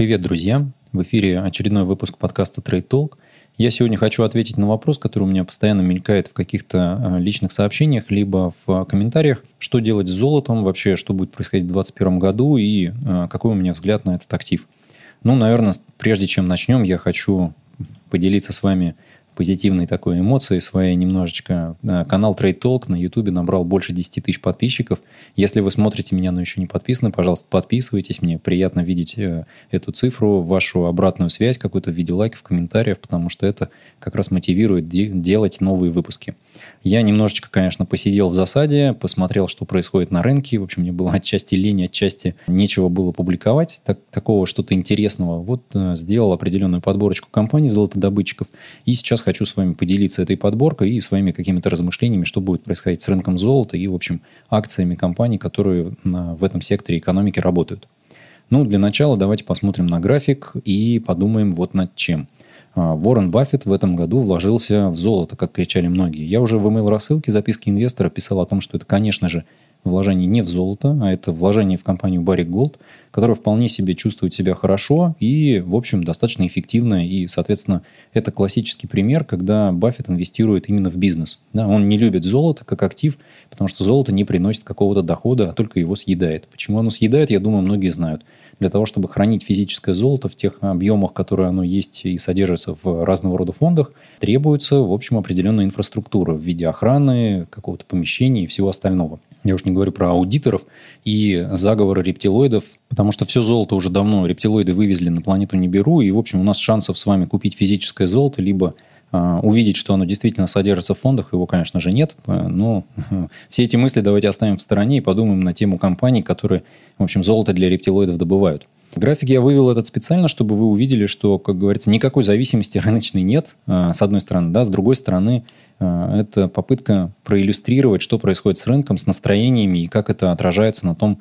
Привет, друзья! В эфире очередной выпуск подкаста Trade Talk. Я сегодня хочу ответить на вопрос, который у меня постоянно мелькает в каких-то э, личных сообщениях, либо в комментариях. Что делать с золотом, вообще, что будет происходить в 2021 году и э, какой у меня взгляд на этот актив. Ну, наверное, прежде чем начнем, я хочу поделиться с вами позитивной такой эмоции своей немножечко. Канал Trade Talk на YouTube набрал больше 10 тысяч подписчиков. Если вы смотрите меня, но еще не подписаны, пожалуйста, подписывайтесь. Мне приятно видеть э, эту цифру, вашу обратную связь какую-то в виде лайков, комментариев, потому что это как раз мотивирует делать новые выпуски. Я немножечко, конечно, посидел в засаде, посмотрел, что происходит на рынке. В общем, мне было отчасти лень, отчасти нечего было публиковать. Так, такого что-то интересного. Вот э, сделал определенную подборочку компаний золотодобытчиков. И сейчас хочу с вами поделиться этой подборкой и своими какими-то размышлениями, что будет происходить с рынком золота и, в общем, акциями компаний, которые в этом секторе экономики работают. Ну, для начала давайте посмотрим на график и подумаем вот над чем – а, Уоррен Баффет в этом году вложился в золото, как кричали многие. Я уже в email-рассылке записки инвестора писал о том, что это, конечно же, вложение не в золото, а это вложение в компанию Barrick Gold, которая вполне себе чувствует себя хорошо и, в общем, достаточно эффективно. И, соответственно, это классический пример, когда Баффет инвестирует именно в бизнес. Да, он не любит золото как актив, потому что золото не приносит какого-то дохода, а только его съедает. Почему оно съедает, я думаю, многие знают для того, чтобы хранить физическое золото в тех объемах, которые оно есть и содержится в разного рода фондах, требуется, в общем, определенная инфраструктура в виде охраны, какого-то помещения и всего остального. Я уж не говорю про аудиторов и заговоры рептилоидов, потому что все золото уже давно рептилоиды вывезли на планету Ниберу, и, в общем, у нас шансов с вами купить физическое золото либо а, увидеть, что оно действительно содержится в фондах, его, конечно же, нет. Э, но все эти мысли давайте оставим в стороне и подумаем на тему компаний, которые, в общем, золото для рептилоидов добывают. График я вывел этот специально, чтобы вы увидели, что, как говорится, никакой зависимости рыночной нет, а, с одной стороны, да, с другой стороны, это попытка проиллюстрировать, что происходит с рынком, с настроениями и как это отражается на том,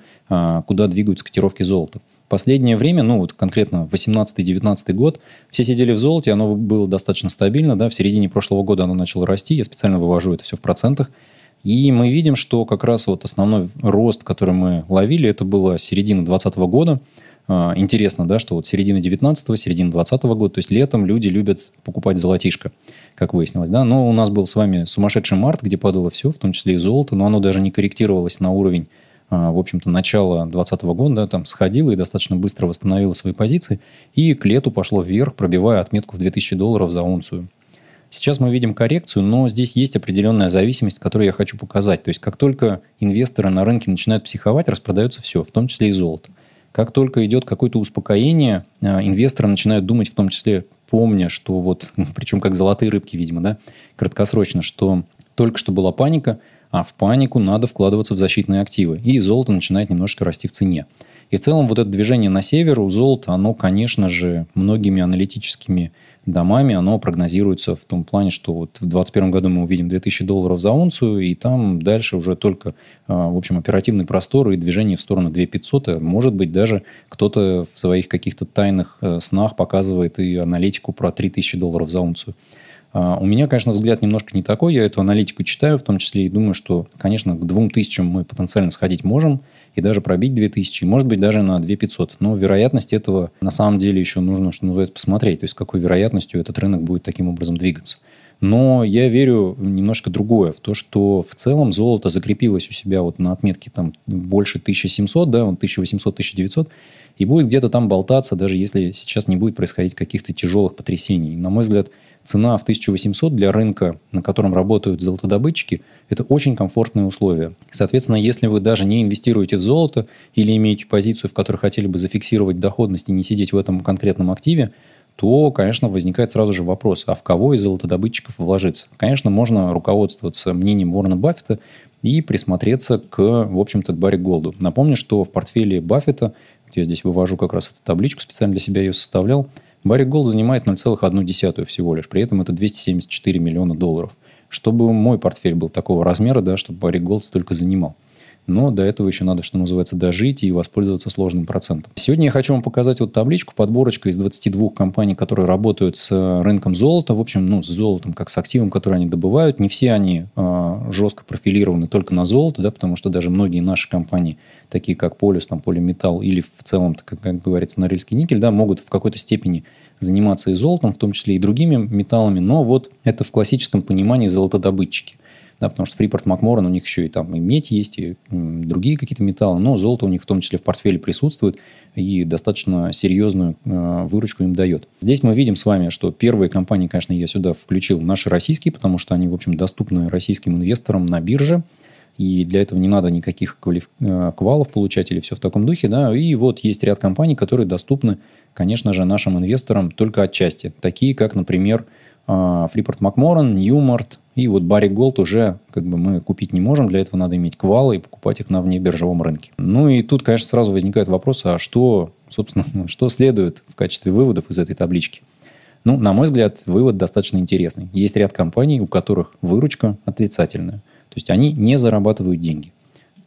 куда двигаются котировки золота. Последнее время, ну вот конкретно 18-19 год, все сидели в золоте, оно было достаточно стабильно, да, в середине прошлого года оно начало расти, я специально вывожу это все в процентах, и мы видим, что как раз вот основной рост, который мы ловили, это было середина 2020 года, а, Интересно, да, что вот середина 19-го, середина 20 года, то есть летом люди любят покупать золотишко, как выяснилось, да. Но у нас был с вами сумасшедший март, где падало все, в том числе и золото, но оно даже не корректировалось на уровень а, в общем-то, начало 2020 года, да, там сходило и достаточно быстро восстановило свои позиции, и к лету пошло вверх, пробивая отметку в 2000 долларов за унцию. Сейчас мы видим коррекцию, но здесь есть определенная зависимость, которую я хочу показать. То есть, как только инвесторы на рынке начинают психовать, распродается все, в том числе и золото. Как только идет какое-то успокоение, а, инвесторы начинают думать, в том числе помня, что вот, причем как золотые рыбки, видимо, да, краткосрочно, что только что была паника – а в панику надо вкладываться в защитные активы. И золото начинает немножко расти в цене. И в целом вот это движение на север у золота, оно, конечно же, многими аналитическими домами, оно прогнозируется в том плане, что вот в 2021 году мы увидим 2000 долларов за унцию, и там дальше уже только, а, в общем, оперативный простор и движение в сторону 2500. А может быть, даже кто-то в своих каких-то тайных э, снах показывает и аналитику про 3000 долларов за унцию. А, у меня, конечно, взгляд немножко не такой. Я эту аналитику читаю, в том числе и думаю, что, конечно, к 2000 мы потенциально сходить можем и даже пробить 2000, может быть, даже на 2500. Но вероятность этого на самом деле еще нужно, что называется, посмотреть. То есть, с какой вероятностью этот рынок будет таким образом двигаться. Но я верю в немножко другое, в то, что в целом золото закрепилось у себя вот на отметке там больше 1700, да, он 1800-1900, и будет где-то там болтаться, даже если сейчас не будет происходить каких-то тяжелых потрясений. На мой взгляд, цена в 1800 для рынка, на котором работают золотодобытчики, это очень комфортные условия. Соответственно, если вы даже не инвестируете в золото или имеете позицию, в которой хотели бы зафиксировать доходность и не сидеть в этом конкретном активе, то, конечно, возникает сразу же вопрос, а в кого из золотодобытчиков вложиться? Конечно, можно руководствоваться мнением Уоррена Баффета и присмотреться к, в общем-то, к Барри Голду. Напомню, что в портфеле Баффета, я здесь вывожу как раз эту табличку, специально для себя ее составлял, Барри Голд занимает 0,1 всего лишь. При этом это 274 миллиона долларов. Чтобы мой портфель был такого размера, да, чтобы Барри Голд столько занимал. Но до этого еще надо, что называется, дожить и воспользоваться сложным процентом. Сегодня я хочу вам показать вот табличку, подборочка из 22 компаний, которые работают с рынком золота, в общем, ну, с золотом, как с активом, который они добывают. Не все они э, жестко профилированы только на золото, да, потому что даже многие наши компании, такие как Полюс, там, Полиметалл или в целом, как, как говорится, Норильский никель, да, могут в какой-то степени заниматься и золотом, в том числе и другими металлами, но вот это в классическом понимании золотодобытчики – да, потому что Фрипорт Макморан, у них еще и там и медь есть, и другие какие-то металлы, но золото у них в том числе в портфеле присутствует и достаточно серьезную э, выручку им дает. Здесь мы видим с вами, что первые компании, конечно, я сюда включил наши российские, потому что они, в общем, доступны российским инвесторам на бирже, и для этого не надо никаких квалиф... Э, квалов получать или все в таком духе, да, и вот есть ряд компаний, которые доступны, конечно же, нашим инвесторам только отчасти, такие как, например, Freeport-McMoRan, Newmont, и вот Barrick Gold уже как бы мы купить не можем, для этого надо иметь квалы и покупать их на внебиржевом рынке. Ну и тут, конечно, сразу возникает вопрос, а что, собственно, что следует в качестве выводов из этой таблички? Ну, на мой взгляд, вывод достаточно интересный. Есть ряд компаний, у которых выручка отрицательная. То есть они не зарабатывают деньги.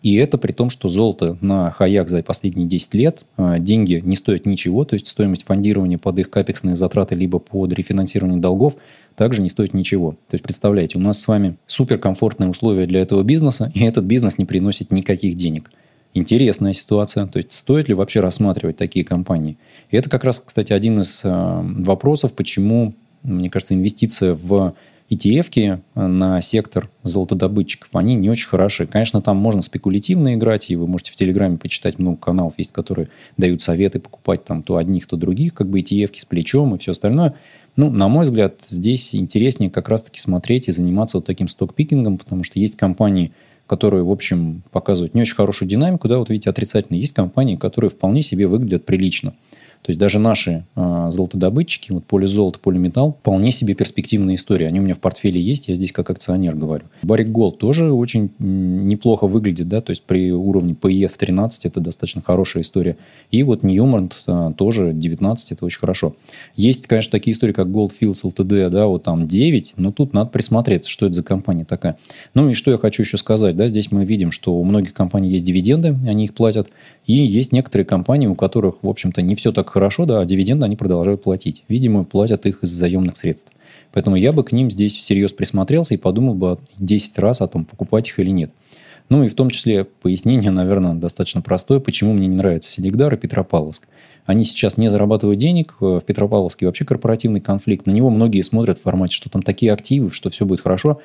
И это при том, что золото на хаях за последние 10 лет, а, деньги не стоят ничего, то есть стоимость фондирования под их капексные затраты либо под рефинансирование долгов также не стоит ничего. То есть, представляете, у нас с вами суперкомфортные условия для этого бизнеса, и этот бизнес не приносит никаких денег. Интересная ситуация. То есть, стоит ли вообще рассматривать такие компании? И это как раз, кстати, один из э, вопросов, почему, мне кажется, инвестиция в ETF на сектор золотодобытчиков, они не очень хороши. Конечно, там можно спекулятивно играть, и вы можете в Телеграме почитать много каналов, есть, которые дают советы покупать там то одних, то других, как бы ETF с плечом и все остальное. Ну, на мой взгляд, здесь интереснее как раз-таки смотреть и заниматься вот таким стокпикингом, потому что есть компании, которые, в общем, показывают не очень хорошую динамику, да, вот видите, отрицательные. Есть компании, которые вполне себе выглядят прилично. То есть даже наши э, золотодобытчики, вот поле золото, поле металл, вполне себе перспективная история. Они у меня в портфеле есть, я здесь как акционер говорю. Барик Голд тоже очень неплохо выглядит, да, то есть при уровне PEF 13 это достаточно хорошая история. И вот Ньюмарт э, тоже 19, это очень хорошо. Есть, конечно, такие истории, как Goldfields Ltd, да, вот там 9, но тут надо присмотреться, что это за компания такая. Ну и что я хочу еще сказать, да, здесь мы видим, что у многих компаний есть дивиденды, они их платят, и есть некоторые компании, у которых, в общем-то, не все так хорошо, да, а дивиденды они продолжают платить. Видимо, платят их из заемных средств. Поэтому я бы к ним здесь всерьез присмотрелся и подумал бы 10 раз о том, покупать их или нет. Ну и в том числе пояснение, наверное, достаточно простое, почему мне не нравится Селигдар и Петропавловск. Они сейчас не зарабатывают денег, в Петропавловске вообще корпоративный конфликт. На него многие смотрят в формате, что там такие активы, что все будет хорошо.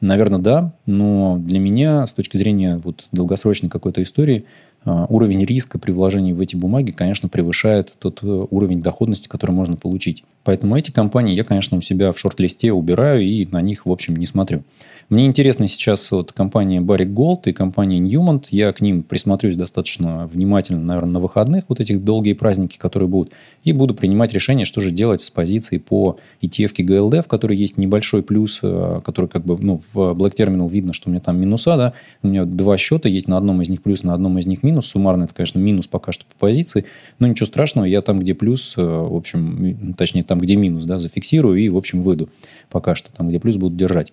Наверное, да, но для меня с точки зрения вот долгосрочной какой-то истории – уровень риска при вложении в эти бумаги, конечно, превышает тот э, уровень доходности, который можно получить. Поэтому эти компании я, конечно, у себя в шорт-листе убираю и на них, в общем, не смотрю. Мне интересна сейчас вот компания Barrick Gold и компания Newmont. Я к ним присмотрюсь достаточно внимательно, наверное, на выходных, вот этих долгие праздники, которые будут, и буду принимать решение, что же делать с позиции по ETF GLD, в которой есть небольшой плюс, э, который как бы, ну, в Black Terminal видно, что у меня там минуса, да, у меня два счета есть, на одном из них плюс, на одном из них минус, суммарно это, конечно, минус пока что по позиции, но ничего страшного, я там, где плюс, э, в общем, точнее, там, где минус, да, зафиксирую и, в общем, выйду пока что, там, где плюс буду держать.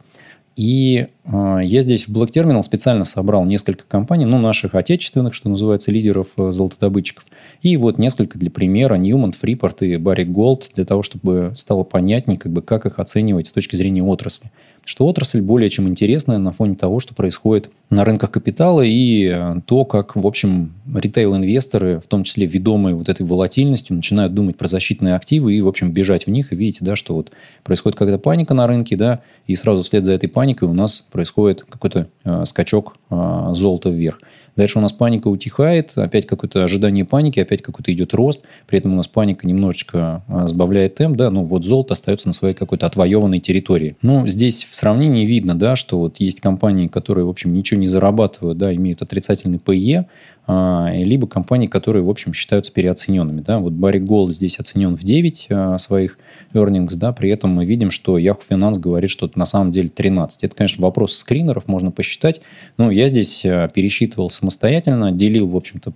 И э, я здесь в Black Terminal специально собрал несколько компаний, ну, наших отечественных, что называется, лидеров э, золотодобытчиков. И вот несколько для примера, Newmont, Freeport и Barrick Gold, для того, чтобы стало понятнее, как бы, как их оценивать с точки зрения отрасли что отрасль более чем интересная на фоне того, что происходит на рынках капитала и э, то, как, в общем, ритейл-инвесторы, в том числе ведомые вот этой волатильностью, начинают думать про защитные активы и, в общем, бежать в них. И видите, да, что вот происходит какая-то паника на рынке, да, и сразу вслед за этой паникой у нас происходит какой-то э, скачок э, золота вверх. Дальше у нас паника утихает, опять какое-то ожидание паники, опять какой-то идет рост. При этом у нас паника немножечко а, сбавляет темп, да, ну вот золото остается на своей какой-то отвоеванной территории. Ну, здесь в сравнении видно, да, что вот есть компании, которые, в общем, ничего не зарабатывают, да, имеют отрицательный а, либо компании, которые, в общем, считаются переоцененными. Да? Вот Барри Голд здесь оценен в 9 а, своих earnings, да, при этом мы видим, что Yahoo Finance говорит, что это на самом деле 13. Это, конечно, вопрос скринеров, можно посчитать. Но я здесь а, пересчитывал самостоятельно, делил, в общем-то,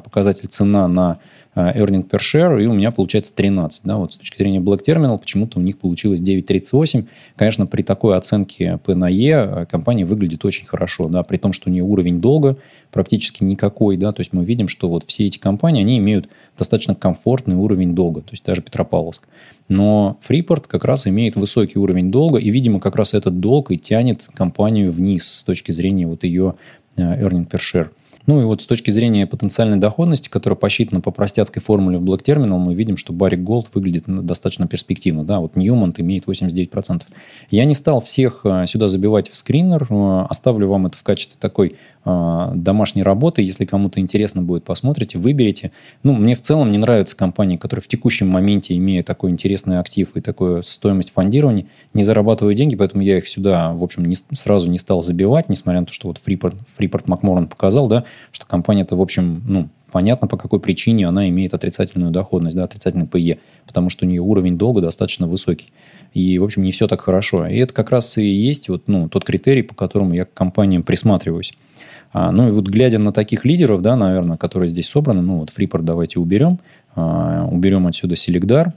показатель цена на earning per share, и у меня получается 13. Да, вот с точки зрения Black Terminal почему-то у них получилось 9.38. Конечно, при такой оценке P на E компания выглядит очень хорошо, да, при том, что у нее уровень долга практически никакой, да, то есть мы видим, что вот все эти компании, они имеют достаточно комфортный уровень долга, то есть даже Петропавловск. Но Freeport как раз имеет высокий уровень долга, и, видимо, как раз этот долг и тянет компанию вниз с точки зрения вот ее э, earning per share. Ну и вот с точки зрения потенциальной доходности, которая посчитана по простяцкой формуле в Black Terminal, мы видим, что Barrick Gold выглядит достаточно перспективно. Да, вот Newmont имеет 89%. Я не стал всех э, сюда забивать в скринер, э, оставлю вам это в качестве такой домашней работы. Если кому-то интересно будет, посмотрите, выберите. Ну, мне в целом не нравятся компании, которые в текущем моменте, имея такой интересный актив и такую стоимость фондирования, не зарабатывают деньги, поэтому я их сюда, в общем, не, сразу не стал забивать, несмотря на то, что вот Freeport, Freeport McMoran показал, да, что компания-то, в общем, ну, понятно, по какой причине она имеет отрицательную доходность, да, отрицательный PE, потому что у нее уровень долга достаточно высокий. И, в общем, не все так хорошо. И это как раз и есть вот, ну, тот критерий, по которому я к компаниям присматриваюсь. А, ну и вот глядя на таких лидеров, да, наверное, которые здесь собраны, ну вот Freeport давайте уберем, а, уберем отсюда Селегдар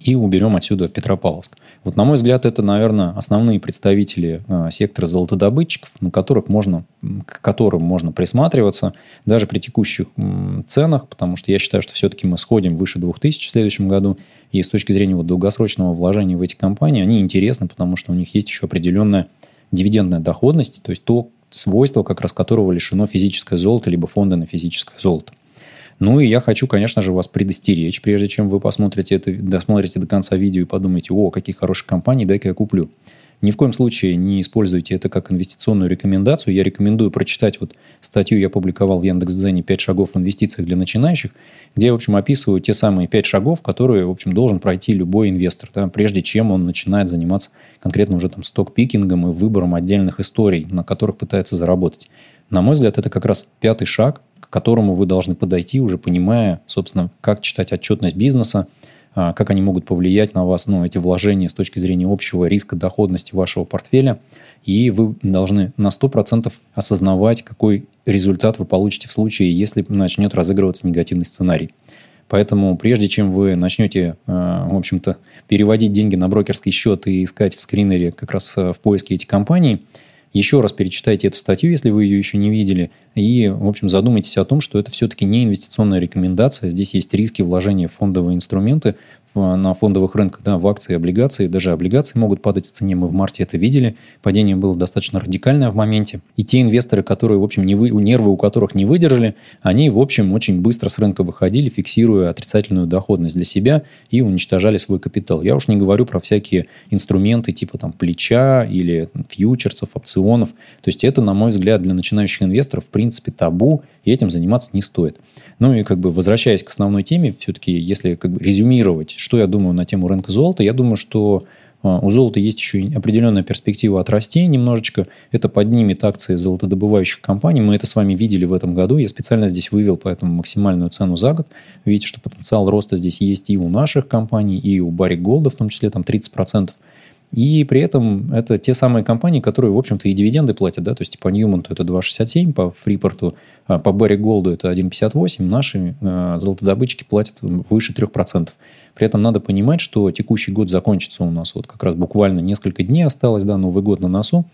и уберем отсюда Петропавловск. Вот, на мой взгляд, это, наверное, основные представители э, сектора золотодобытчиков, на которых можно, к которым можно присматриваться даже при текущих м, ценах, потому что я считаю, что все-таки мы сходим выше 2000 в следующем году, и с точки зрения вот, долгосрочного вложения в эти компании, они интересны, потому что у них есть еще определенная дивидендная доходность, то есть то свойство, как раз которого лишено физическое золото, либо фонды на физическое золото. Ну и я хочу, конечно же, вас предостеречь, прежде чем вы посмотрите это, досмотрите до конца видео и подумаете, о, какие хорошие компании, дай-ка я куплю. Ни в коем случае не используйте это как инвестиционную рекомендацию. Я рекомендую прочитать вот статью, я публиковал в Яндекс.Дзене «5 шагов в инвестициях для начинающих», где я, в общем, описываю те самые 5 шагов, которые, в общем, должен пройти любой инвестор, да, прежде чем он начинает заниматься конкретно уже там сток-пикингом и выбором отдельных историй, на которых пытается заработать. На мой взгляд, это как раз пятый шаг, к которому вы должны подойти, уже понимая, собственно, как читать отчетность бизнеса, как они могут повлиять на вас, ну, эти вложения с точки зрения общего риска доходности вашего портфеля. И вы должны на 100% осознавать, какой результат вы получите в случае, если начнет разыгрываться негативный сценарий. Поэтому прежде чем вы начнете, а, в общем-то, переводить деньги на брокерский счет и искать в скринере как раз а, в поиске эти компании – еще раз перечитайте эту статью, если вы ее еще не видели, и, в общем, задумайтесь о том, что это все-таки не инвестиционная рекомендация. Здесь есть риски вложения в фондовые инструменты, на фондовых рынках, да, в акции, облигации, даже облигации могут падать в цене. Мы в марте это видели. Падение было достаточно радикальное в моменте. И те инвесторы, которые, в общем, не вы, нервы у которых не выдержали, они, в общем, очень быстро с рынка выходили, фиксируя отрицательную доходность для себя и уничтожали свой капитал. Я уж не говорю про всякие инструменты типа там плеча или фьючерсов, опционов. То есть это, на мой взгляд, для начинающих инвесторов, в принципе, табу, и этим заниматься не стоит. Ну и как бы возвращаясь к основной теме, все-таки если как бы резюмировать, что я думаю на тему рынка золота, я думаю, что а, у золота есть еще определенная перспектива отрасти немножечко. Это поднимет акции золотодобывающих компаний. Мы это с вами видели в этом году. Я специально здесь вывел поэтому максимальную цену за год. Видите, что потенциал роста здесь есть и у наших компаний, и у Барри Голда, в том числе там 30%. И при этом это те самые компании, которые, в общем-то, и дивиденды платят. Да? То есть по Ньюмонту это 2,67, по Фрипорту, а, по Барри Голду это 1,58. Наши э, золотодобытчики платят выше 3%. При этом надо понимать, что текущий год закончится у нас вот как раз буквально несколько дней осталось, да, Новый год на носу.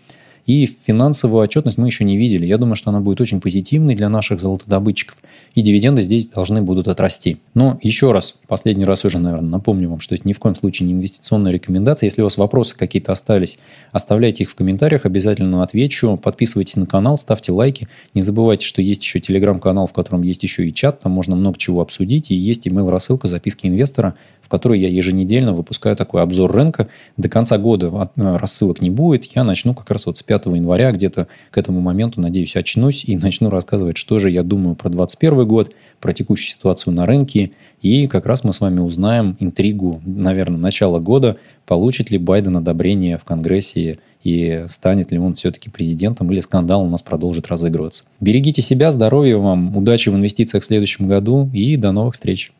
И финансовую отчетность мы еще не видели. Я думаю, что она будет очень позитивной для наших золотодобытчиков. И дивиденды здесь должны будут отрасти. Но еще раз, последний раз уже, наверное, напомню вам, что это ни в коем случае не инвестиционная рекомендация. Если у вас вопросы какие-то остались, оставляйте их в комментариях, обязательно отвечу. Подписывайтесь на канал, ставьте лайки. Не забывайте, что есть еще телеграм-канал, в котором есть еще и чат. Там можно много чего обсудить. И есть email-рассылка записки инвестора в которой я еженедельно выпускаю такой обзор рынка. До конца года э, рассылок не будет. Я начну как раз вот с 5 января, где-то к этому моменту, надеюсь, очнусь и начну рассказывать, что же я думаю про 2021 год, про текущую ситуацию на рынке. И как раз мы с вами узнаем интригу, наверное, начала года, получит ли Байден одобрение в Конгрессе и станет ли он все-таки президентом или скандал у нас продолжит разыгрываться. Берегите себя, здоровья вам, удачи в инвестициях в следующем году и до новых встреч.